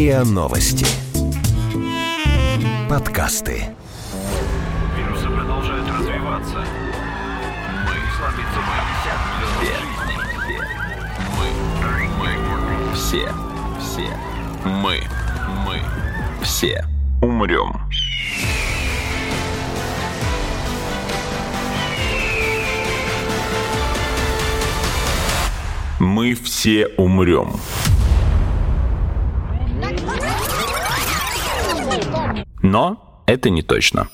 РИА Новости. Подкасты. Вирусы продолжают развиваться. Мы слабится Мы, мы, все, все, мы, мы, все умрем. Мы все умрем. Но это не точно.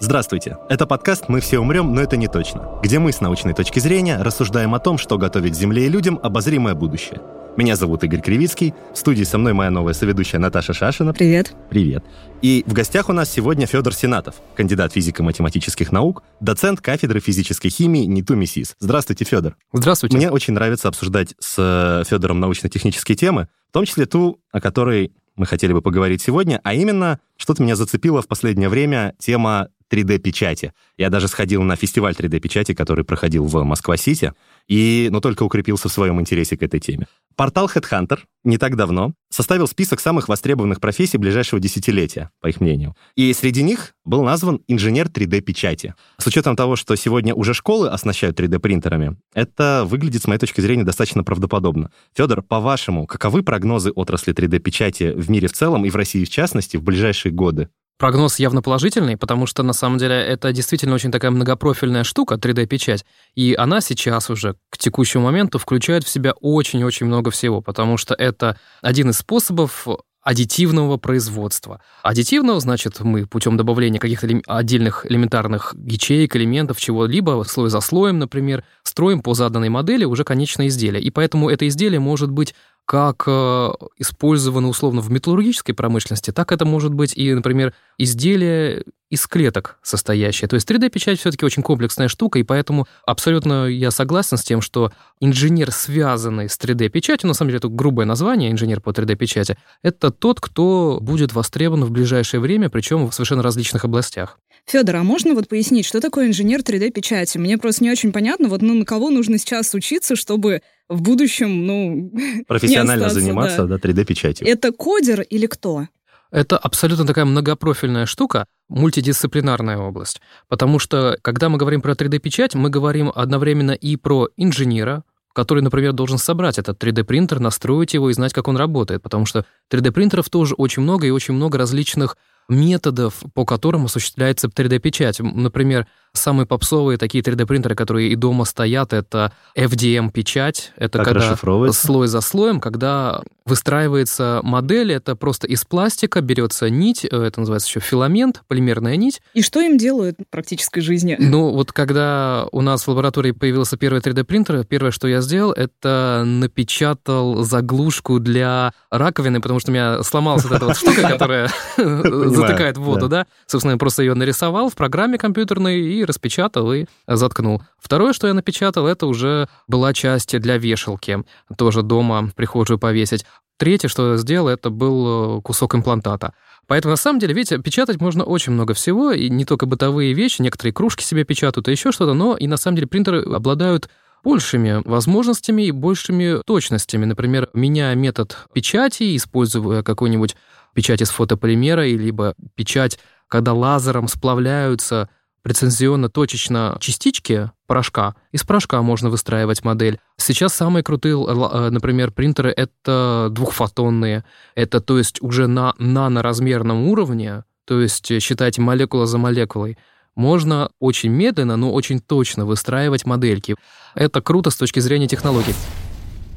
Здравствуйте. Это подкаст «Мы все умрем, но это не точно», где мы с научной точки зрения рассуждаем о том, что готовит Земле и людям обозримое будущее. Меня зовут Игорь Кривицкий. В студии со мной моя новая соведущая Наташа Шашина. Привет. Привет. И в гостях у нас сегодня Федор Сенатов, кандидат физико-математических наук, доцент кафедры физической химии НИТУ МИСИС. Здравствуйте, Федор. Здравствуйте. Мне очень нравится обсуждать с э, Федором научно-технические темы, в том числе ту, о которой мы хотели бы поговорить сегодня, а именно, что-то меня зацепило в последнее время тема 3D-печати. Я даже сходил на фестиваль 3D-печати, который проходил в Москва-Сити, и, но только укрепился в своем интересе к этой теме. Портал Headhunter не так давно составил список самых востребованных профессий ближайшего десятилетия, по их мнению. И среди них был назван инженер 3D-печати. С учетом того, что сегодня уже школы оснащают 3D-принтерами, это выглядит, с моей точки зрения, достаточно правдоподобно. Федор, по-вашему, каковы прогнозы отрасли 3D-печати в мире в целом и в России в частности в ближайшие годы? Прогноз явно положительный, потому что на самом деле это действительно очень такая многопрофильная штука, 3D-печать, и она сейчас уже к текущему моменту включает в себя очень-очень много всего, потому что это один из способов аддитивного производства. Аддитивного, значит, мы путем добавления каких-то отдельных элементарных ячеек, элементов, чего-либо, слой за слоем, например, строим по заданной модели уже конечное изделие. И поэтому это изделие может быть как э, использовано условно в металлургической промышленности, так это может быть и, например, изделие из клеток состоящее. То есть 3D-печать все-таки очень комплексная штука, и поэтому абсолютно я согласен с тем, что инженер, связанный с 3D-печатью, на самом деле это грубое название, инженер по 3D-печати, это тот, кто будет востребован в ближайшее время, причем в совершенно различных областях. Федор, а можно вот пояснить, что такое инженер 3D-печати? Мне просто не очень понятно, вот ну, на кого нужно сейчас учиться, чтобы в будущем, ну... Профессионально заниматься, да, да 3D-печатью. Это кодер или кто? Это абсолютно такая многопрофильная штука, мультидисциплинарная область. Потому что, когда мы говорим про 3D-печать, мы говорим одновременно и про инженера, который, например, должен собрать этот 3D-принтер, настроить его и знать, как он работает. Потому что 3D-принтеров тоже очень много, и очень много различных методов, по которым осуществляется 3D-печать. Например, самые попсовые такие 3D-принтеры, которые и дома стоят, это FDM-печать. Это как когда слой за слоем, когда выстраивается модель, это просто из пластика берется нить, э, это называется еще филамент, полимерная нить. И что им делают в практической жизни? Ну, вот когда у нас в лаборатории появился первый 3D-принтер, первое, что я сделал, это напечатал заглушку для раковины, потому что у меня сломалась вот эта вот штука, которая затыкает воду, да. Собственно, я просто ее нарисовал в программе компьютерной и распечатал и заткнул. Второе, что я напечатал, это уже была часть для вешалки, тоже дома прихожую повесить. Третье, что я сделал, это был э, кусок имплантата. Поэтому, на самом деле, видите, печатать можно очень много всего, и не только бытовые вещи, некоторые кружки себе печатают, и еще что-то, но и на самом деле принтеры обладают большими возможностями и большими точностями. Например, меняя метод печати, используя какую-нибудь печать из фотополимера, либо печать, когда лазером сплавляются прецензионно-точечно частички порошка. Из порошка можно выстраивать модель. Сейчас самые крутые, э, например, принтеры — это двухфотонные. Это, то есть, уже на наноразмерном уровне, то есть, э, считайте молекула за молекулой, можно очень медленно, но очень точно выстраивать модельки. Это круто с точки зрения технологий.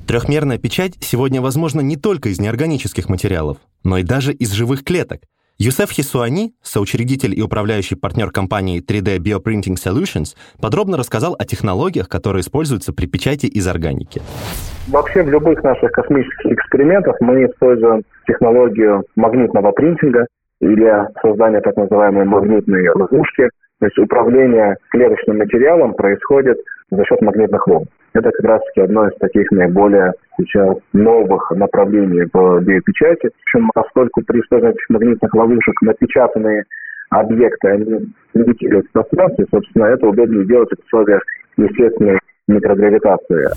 Трехмерная печать сегодня возможна не только из неорганических материалов, но и даже из живых клеток. Юсеф Хисуани, соучредитель и управляющий партнер компании 3D Bioprinting Solutions, подробно рассказал о технологиях, которые используются при печати из органики. Вообще в любых наших космических экспериментах мы используем технологию магнитного принтинга или создания так называемой магнитной ловушки. То есть управление клеточным материалом происходит за счет магнитных волн. Это как раз-таки одно из таких наиболее сейчас новых направлений в биопечати. Причем, поскольку при использовании магнитных ловушек напечатанные объекты, они левитируют в пространстве, собственно, это удобнее делать в условиях естественной микрогравитации.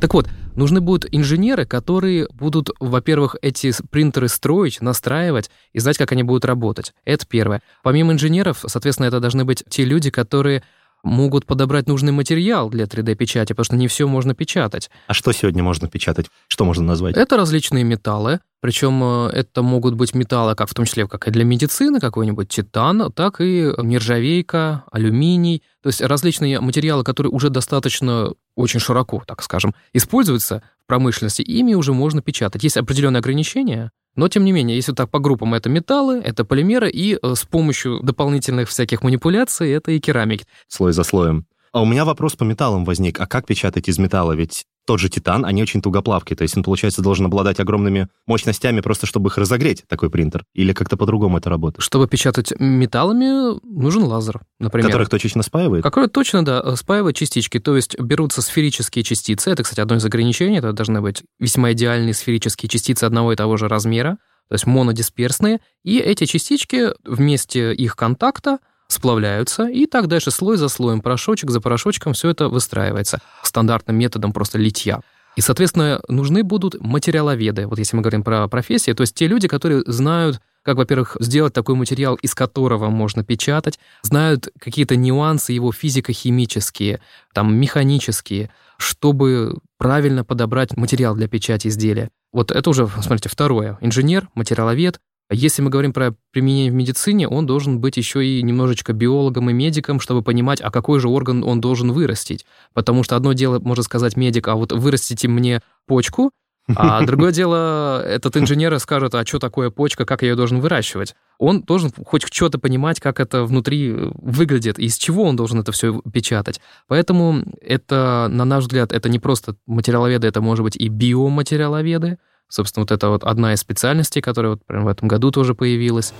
Так вот, Нужны будут инженеры, которые будут, во-первых, эти принтеры строить, настраивать и знать, как они будут работать. Это первое. Помимо инженеров, соответственно, это должны быть те люди, которые могут подобрать нужный материал для 3D-печати, потому что не все можно печатать. А что сегодня можно печатать? Что можно назвать? Это различные металлы, причем э, это могут быть металлы, как в том числе как и для медицины, какой-нибудь титан, так и нержавейка, алюминий. То есть различные материалы, которые уже достаточно очень широко, так скажем, используются промышленности, ими уже можно печатать. Есть определенные ограничения, но, тем не менее, если так по группам, это металлы, это полимеры, и э, с помощью дополнительных всяких манипуляций это и керамики. Слой за слоем. А у меня вопрос по металлам возник. А как печатать из металла? Ведь тот же титан, они очень тугоплавкие, то есть он, получается, должен обладать огромными мощностями просто, чтобы их разогреть, такой принтер. Или как-то по-другому это работает? Чтобы печатать металлами, нужен лазер, например. Который точечно спаивает? Который точно, да, спаивает частички, то есть берутся сферические частицы, это, кстати, одно из ограничений, это должны быть весьма идеальные сферические частицы одного и того же размера, то есть монодисперсные, и эти частички вместе их контакта сплавляются, и так дальше слой за слоем, порошочек за порошочком все это выстраивается стандартным методом просто литья. И, соответственно, нужны будут материаловеды, вот если мы говорим про профессии, то есть те люди, которые знают, как, во-первых, сделать такой материал, из которого можно печатать, знают какие-то нюансы его физико-химические, там, механические, чтобы правильно подобрать материал для печати изделия. Вот это уже, смотрите, второе. Инженер, материаловед, если мы говорим про применение в медицине, он должен быть еще и немножечко биологом и медиком, чтобы понимать, а какой же орган он должен вырастить. Потому что одно дело, можно сказать, медик, а вот вырастите мне почку, а другое дело, этот инженер скажет, а что такое почка, как я ее должен выращивать. Он должен хоть что-то понимать, как это внутри выглядит, и из чего он должен это все печатать. Поэтому это, на наш взгляд, это не просто материаловеды, это может быть и биоматериаловеды, Собственно, вот это вот одна из специальностей, которая вот прямо в этом году тоже появилась.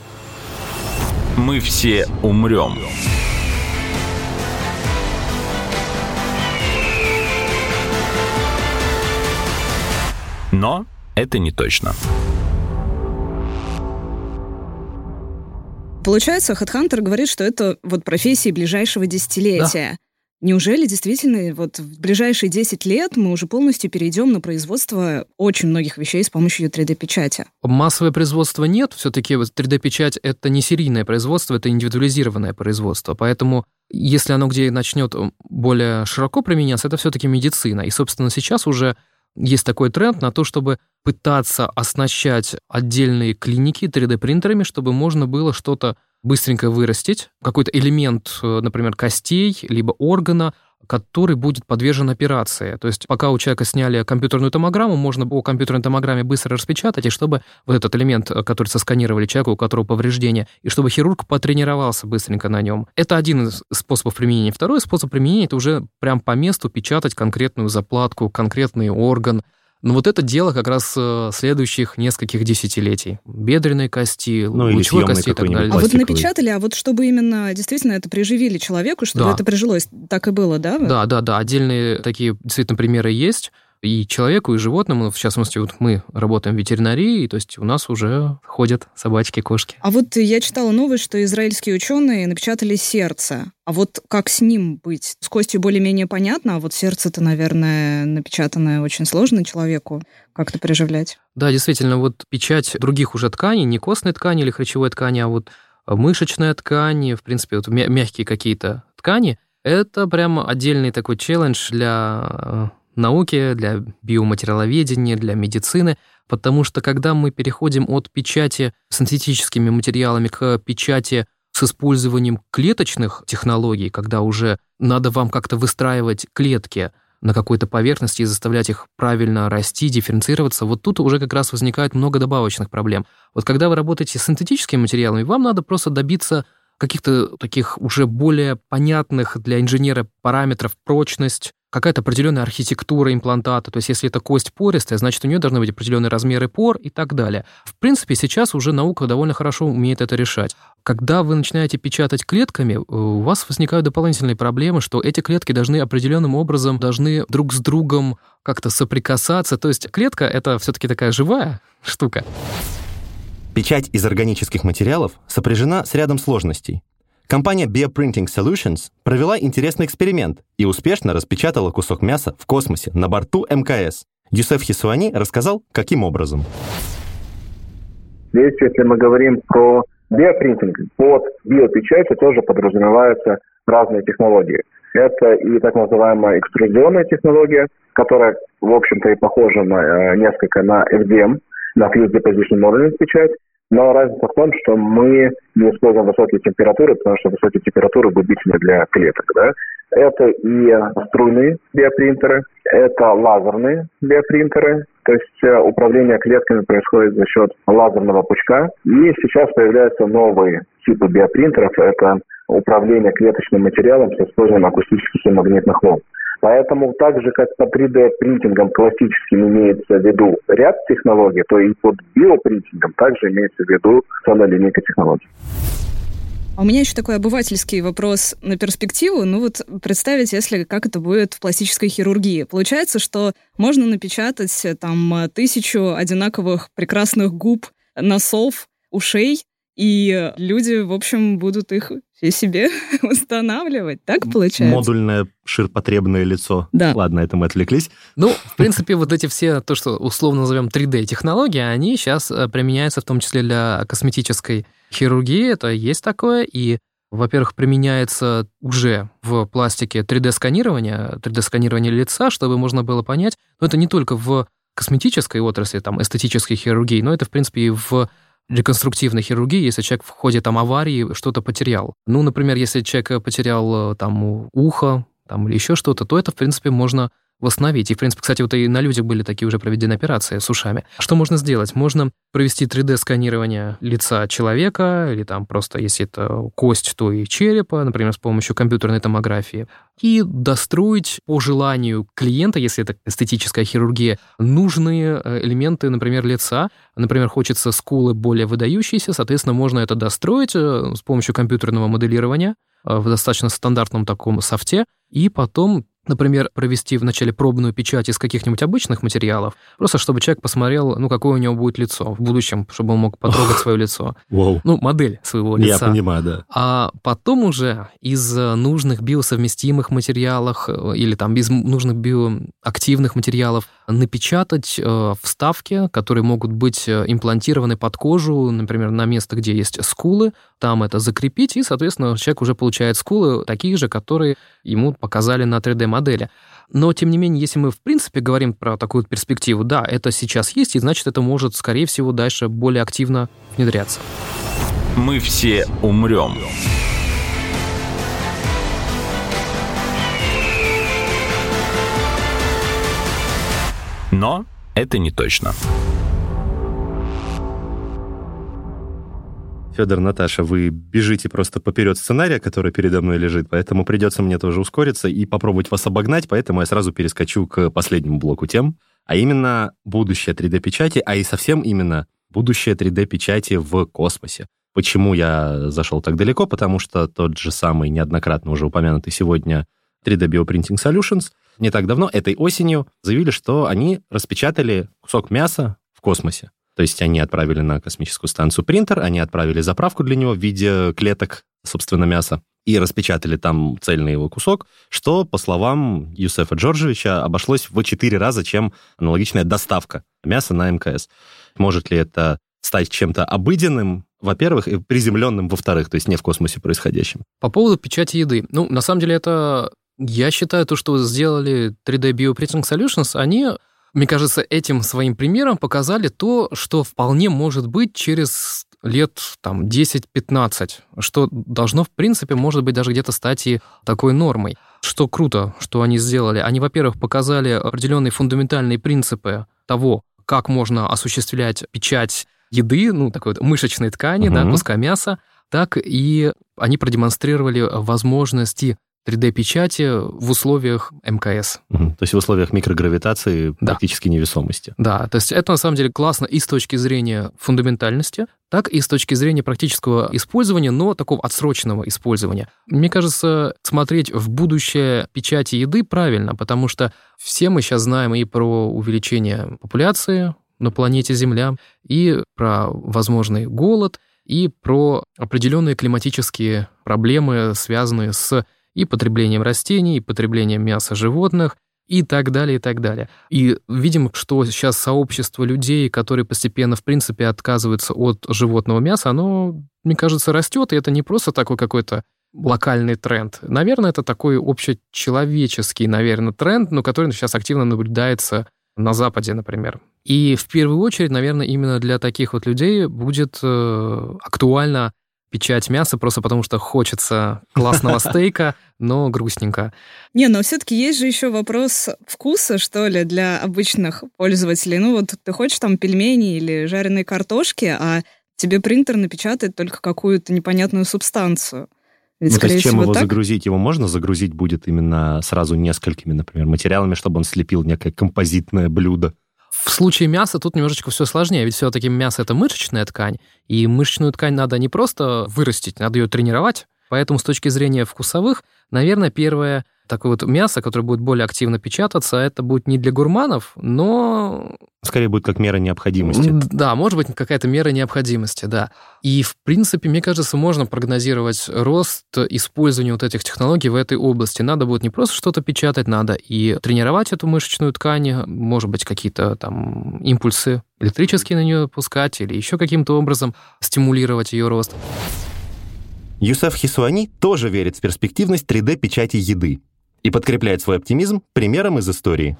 Мы все умрем. Но это не точно. Получается, HeadHunter говорит, что это вот профессии ближайшего десятилетия. Неужели действительно вот в ближайшие 10 лет мы уже полностью перейдем на производство очень многих вещей с помощью 3D-печати? Массовое производство нет. Все-таки 3D-печать — это не серийное производство, это индивидуализированное производство. Поэтому если оно где начнет более широко применяться, это все-таки медицина. И, собственно, сейчас уже есть такой тренд на то, чтобы пытаться оснащать отдельные клиники 3D-принтерами, чтобы можно было что-то быстренько вырастить какой-то элемент, э, например, костей, либо органа, который будет подвержен операции. То есть пока у человека сняли компьютерную томограмму, можно по компьютерной томограмме быстро распечатать, и чтобы вот этот элемент, э, который сосканировали человеку, у которого повреждение, и чтобы хирург потренировался быстренько на нем. Это один из способов применения. Второй способ применения — это уже прям по месту печатать конкретную заплатку, конкретный орган, но вот это дело как раз э, следующих нескольких десятилетий. Бедренной кости, ну, лучевой кости и так далее. А вот напечатали, а вот чтобы именно действительно это приживили человеку, чтобы да. это прижилось, так и было, да? Да, да, да. Отдельные такие действительно примеры есть и человеку, и животному. В частности, вот мы работаем в ветеринарии, то есть у нас уже ходят собачки, кошки. А вот я читала новость, что израильские ученые напечатали сердце. А вот как с ним быть? С костью более-менее понятно, а вот сердце-то, наверное, напечатанное очень сложно человеку как-то приживлять. Да, действительно, вот печать других уже тканей, не костной ткани или хрящевой ткани, а вот мышечная ткань, в принципе, вот мягкие какие-то ткани, это прямо отдельный такой челлендж для науки, для биоматериаловедения, для медицины, потому что когда мы переходим от печати синтетическими материалами к печати с использованием клеточных технологий, когда уже надо вам как-то выстраивать клетки на какой-то поверхности и заставлять их правильно расти, дифференцироваться, вот тут уже как раз возникает много добавочных проблем. Вот когда вы работаете с синтетическими материалами, вам надо просто добиться каких-то таких уже более понятных для инженера параметров прочность, какая-то определенная архитектура имплантата. То есть если это кость пористая, значит, у нее должны быть определенные размеры пор и так далее. В принципе, сейчас уже наука довольно хорошо умеет это решать. Когда вы начинаете печатать клетками, э, у вас возникают дополнительные проблемы, что эти клетки должны определенным образом должны друг с другом как-то соприкасаться. То есть клетка — это все-таки такая живая штука. Печать из органических материалов сопряжена с рядом сложностей. Компания Bioprinting Solutions провела интересный эксперимент и успешно распечатала кусок мяса в космосе на борту МКС. Юсеф Хисуани рассказал, каким образом. Здесь, если мы говорим про биопринтинг, под биопечатью тоже подразумеваются разные технологии. Это и так называемая экструзионная технология, которая, в общем-то, и похожа на, э, несколько на FDM, на Fused Deposition Modeling печать, но разница в том, что мы не используем высокие температуры, потому что высокие температуры губительны для клеток. Да? Это и струйные биопринтеры, это лазерные биопринтеры, то есть э, управление клетками происходит за счет лазерного пучка. И сейчас появляются новые типы биопринтеров. Это управление клеточным материалом с использованием акустических и магнитных волн. Поэтому так же, как по 3D-принтингам классическим имеется в виду ряд технологий, то и под биопринтингом также имеется в виду целая линейка технологий. А у меня еще такой обывательский вопрос на перспективу. Ну вот представить, если как это будет в пластической хирургии. Получается, что можно напечатать э, там тысячу одинаковых прекрасных губ, носов, ушей, и люди, в общем, будут их все себе устанавливать. Так получается? Модульное ширпотребное лицо. Да. Ладно, это мы отвлеклись. Ну, в принципе, вот эти все, то, что условно назовем 3D-технологии, они сейчас э, применяются в том числе для косметической хирургии, это есть такое, и во-первых, применяется уже в пластике 3D-сканирование, 3D-сканирование лица, чтобы можно было понять, но это не только в косметической отрасли, там, эстетической хирургии, но это, в принципе, и в реконструктивной хирургии, если человек в ходе там аварии что-то потерял. Ну, например, если человек потерял там ухо, там, или еще что-то, то это, в принципе, можно восстановить. И, в принципе, кстати, вот и на людях были такие уже проведены операции с ушами. Что можно сделать? Можно провести 3D-сканирование лица человека, или там просто, если это кость, то и черепа, например, с помощью компьютерной томографии, и достроить по желанию клиента, если это эстетическая хирургия, нужные э, элементы, например, лица. Например, хочется скулы более выдающиеся, соответственно, можно это достроить э, с помощью компьютерного моделирования э, в достаточно стандартном таком софте, и потом например, провести вначале пробную печать из каких-нибудь обычных материалов, просто чтобы человек посмотрел, ну, какое у него будет лицо в будущем, чтобы он мог потрогать свое лицо. Wow. Ну, модель своего лица. Я понимаю, да. А потом уже из нужных биосовместимых материалов э, или там без нужных биоактивных материалов напечатать э, вставки, которые могут быть э, имплантированы под кожу, например, на место, где есть скулы, там это закрепить, и, соответственно, человек уже получает скулы такие же, которые ему показали на 3D-модели. Но, тем не менее, если мы, в принципе, говорим про такую перспективу, да, это сейчас есть, и значит, это может, скорее всего, дальше более активно внедряться. Мы все умрем. Но это не точно. Федор, Наташа, вы бежите просто поперед сценария, который передо мной лежит, поэтому придется мне тоже ускориться и попробовать вас обогнать, поэтому я сразу перескочу к последнему блоку тем, а именно будущее 3D-печати, а и совсем именно будущее 3D-печати в космосе. Почему я зашел так далеко? Потому что тот же самый неоднократно уже упомянутый сегодня 3D Bioprinting Solutions не так давно, этой осенью, заявили, что они распечатали кусок мяса в космосе. То есть они отправили на космическую станцию принтер, они отправили заправку для него в виде клеток, собственно, мяса, и распечатали там цельный его кусок, что, по словам Юсефа Джорджевича, обошлось в 4 раза, чем аналогичная доставка мяса на МКС. Может ли это стать чем-то обыденным, во-первых, и приземленным, во-вторых, то есть не в космосе происходящим. По поводу печати еды. Ну, на самом деле, это, я считаю, то, что сделали 3D Bioprinting Solutions, они мне кажется, этим своим примером показали то, что вполне может быть через лет там 10-15, что должно, в принципе, может быть, даже где-то стать и такой нормой. Что круто, что они сделали. Они, во-первых, показали определенные фундаментальные принципы того, как можно осуществлять печать еды, ну, такой вот мышечной ткани, угу. да, куска мяса, так и они продемонстрировали возможности 3D-печати в условиях МКС. Угу. То есть в условиях микрогравитации да. практически невесомости. Да, то есть это на самом деле классно и с точки зрения фундаментальности, так и с точки зрения практического использования, но такого отсроченного использования. Мне кажется, смотреть в будущее печати еды правильно, потому что все мы сейчас знаем и про увеличение популяции на планете Земля, и про возможный голод, и про определенные климатические проблемы, связанные с и потреблением растений, и потреблением мяса животных, и так далее, и так далее. И видим, что сейчас сообщество людей, которые постепенно, в принципе, отказываются от животного мяса, оно, мне кажется, растет, и это не просто такой какой-то локальный тренд. Наверное, это такой общечеловеческий, наверное, тренд, но который сейчас активно наблюдается на Западе, например. И в первую очередь, наверное, именно для таких вот людей будет э, актуально печать мяса, просто потому что хочется классного стейка, но грустненько. Не, но все-таки есть же еще вопрос вкуса, что ли, для обычных пользователей. Ну вот ты хочешь там пельмени или жареные картошки, а тебе принтер напечатает только какую-то непонятную субстанцию. Ведь, ну, то есть чем его так? загрузить? Его можно загрузить будет именно сразу несколькими, например, материалами, чтобы он слепил некое композитное блюдо? В случае мяса тут немножечко все сложнее, ведь все-таки мясо это мышечная ткань, и мышечную ткань надо не просто вырастить, надо ее тренировать. Поэтому с точки зрения вкусовых, наверное, первое такое вот мясо, которое будет более активно печататься, это будет не для гурманов, но... Скорее будет как мера необходимости. Да, может быть, какая-то мера необходимости, да. И, в принципе, мне кажется, можно прогнозировать рост использования вот этих технологий в этой области. Надо будет не просто что-то печатать, надо и тренировать эту мышечную ткань, может быть, какие-то там импульсы электрические на нее пускать или еще каким-то образом стимулировать ее рост. Юсеф Хисуани тоже верит в перспективность 3D-печати еды и подкрепляет свой оптимизм примером из истории.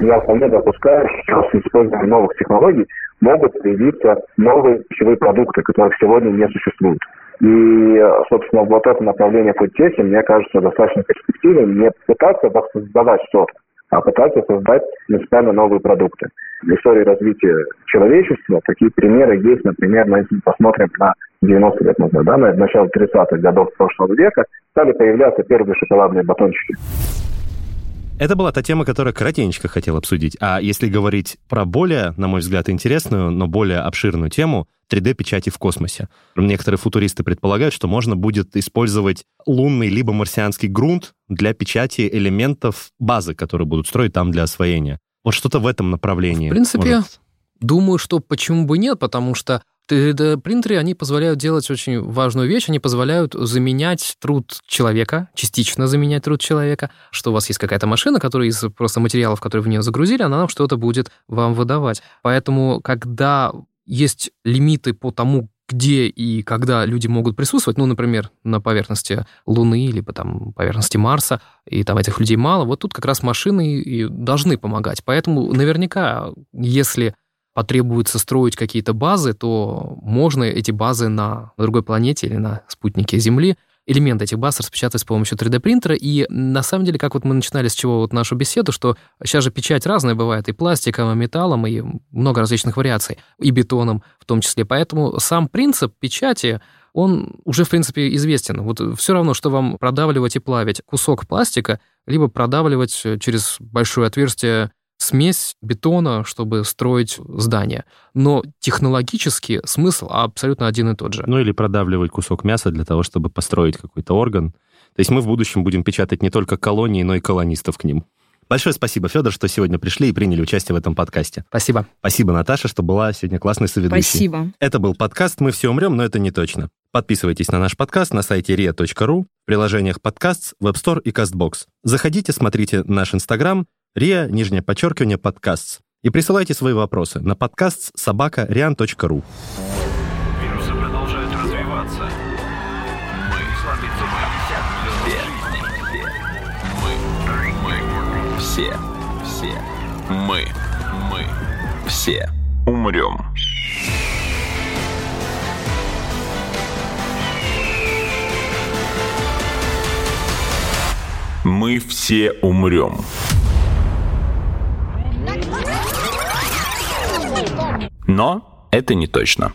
Я вполне допускаю, что с использованием новых технологий могут появиться новые пищевые продукты, которых сегодня не существует. И, собственно, вот это направление фудтехи, мне кажется, достаточно перспективным. Не пытаться создавать что-то, а пытаться создать принципиально новые продукты. В истории развития человечества такие примеры есть, например, мы если посмотрим на 90 лет назад, да, на начало 30-х годов прошлого века, стали появляться первые шоколадные батончики. Это была та тема, которую коротенько хотел обсудить. А если говорить про более, на мой взгляд, интересную, но более обширную тему, 3D-печати в космосе. Некоторые футуристы предполагают, что можно будет использовать лунный либо марсианский грунт для печати элементов базы, которые будут строить там для освоения. Вот что-то в этом направлении. В принципе, может... думаю, что почему бы нет, потому что 3D-принтеры, они позволяют делать очень важную вещь, они позволяют заменять труд человека, частично заменять труд человека, что у вас есть какая-то машина, которая из просто материалов, которые в нее загрузили, она нам что-то будет вам выдавать. Поэтому, когда есть лимиты по тому, где и когда люди могут присутствовать, ну, например, на поверхности Луны или там поверхности Марса, и там этих людей мало, вот тут как раз машины и должны помогать. Поэтому наверняка, если потребуется строить какие-то базы, то можно эти базы на другой планете или на спутнике Земли элементы этих баз распечатать с помощью 3D-принтера. И на самом деле, как вот мы начинали с чего вот нашу беседу, что сейчас же печать разная бывает, и пластиком, и металлом, и много различных вариаций, и бетоном в том числе. Поэтому сам принцип печати, он уже, в принципе, известен. Вот все равно, что вам продавливать и плавить кусок пластика, либо продавливать через большое отверстие смесь бетона, чтобы строить здание. Но технологически смысл абсолютно один и тот же. Ну или продавливать кусок мяса для того, чтобы построить какой-то орган. То есть мы в будущем будем печатать не только колонии, но и колонистов к ним. Большое спасибо, Федор, что сегодня пришли и приняли участие в этом подкасте. Спасибо. Спасибо, Наташа, что была сегодня классной соведущей. Спасибо. Это был подкаст «Мы все умрем, но это не точно». Подписывайтесь на наш подкаст на сайте ria.ru, в приложениях подкаст, Store и CastBox. Заходите, смотрите наш Инстаграм, ria, нижнее подчеркивание, подкаст. И присылайте свои вопросы на подкаст собака rian.ru. Вирусы продолжают развиваться. Мы Мы, мы, все, все, мы, мы, все умрем. Мы все умрем. Но это не точно.